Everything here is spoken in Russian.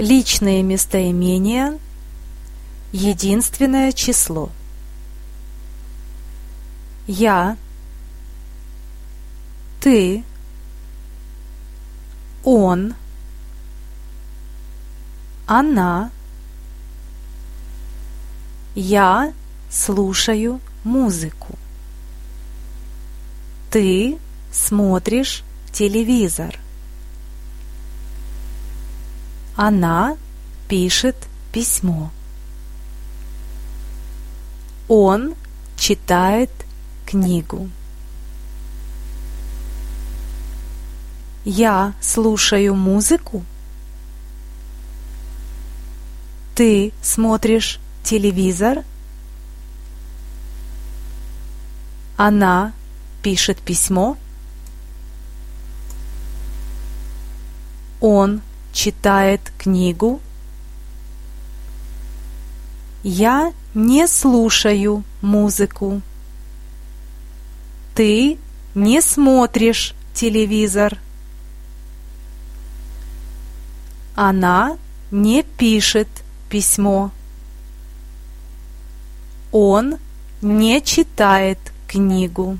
Личные местоимения. Единственное число. Я. Ты. Он. Она. Я слушаю музыку. Ты смотришь телевизор. Она пишет письмо. Он читает книгу. Я слушаю музыку. Ты смотришь телевизор. Она пишет письмо. Он читает книгу. Я не слушаю музыку. Ты не смотришь телевизор. Она не пишет письмо. Он не читает книгу.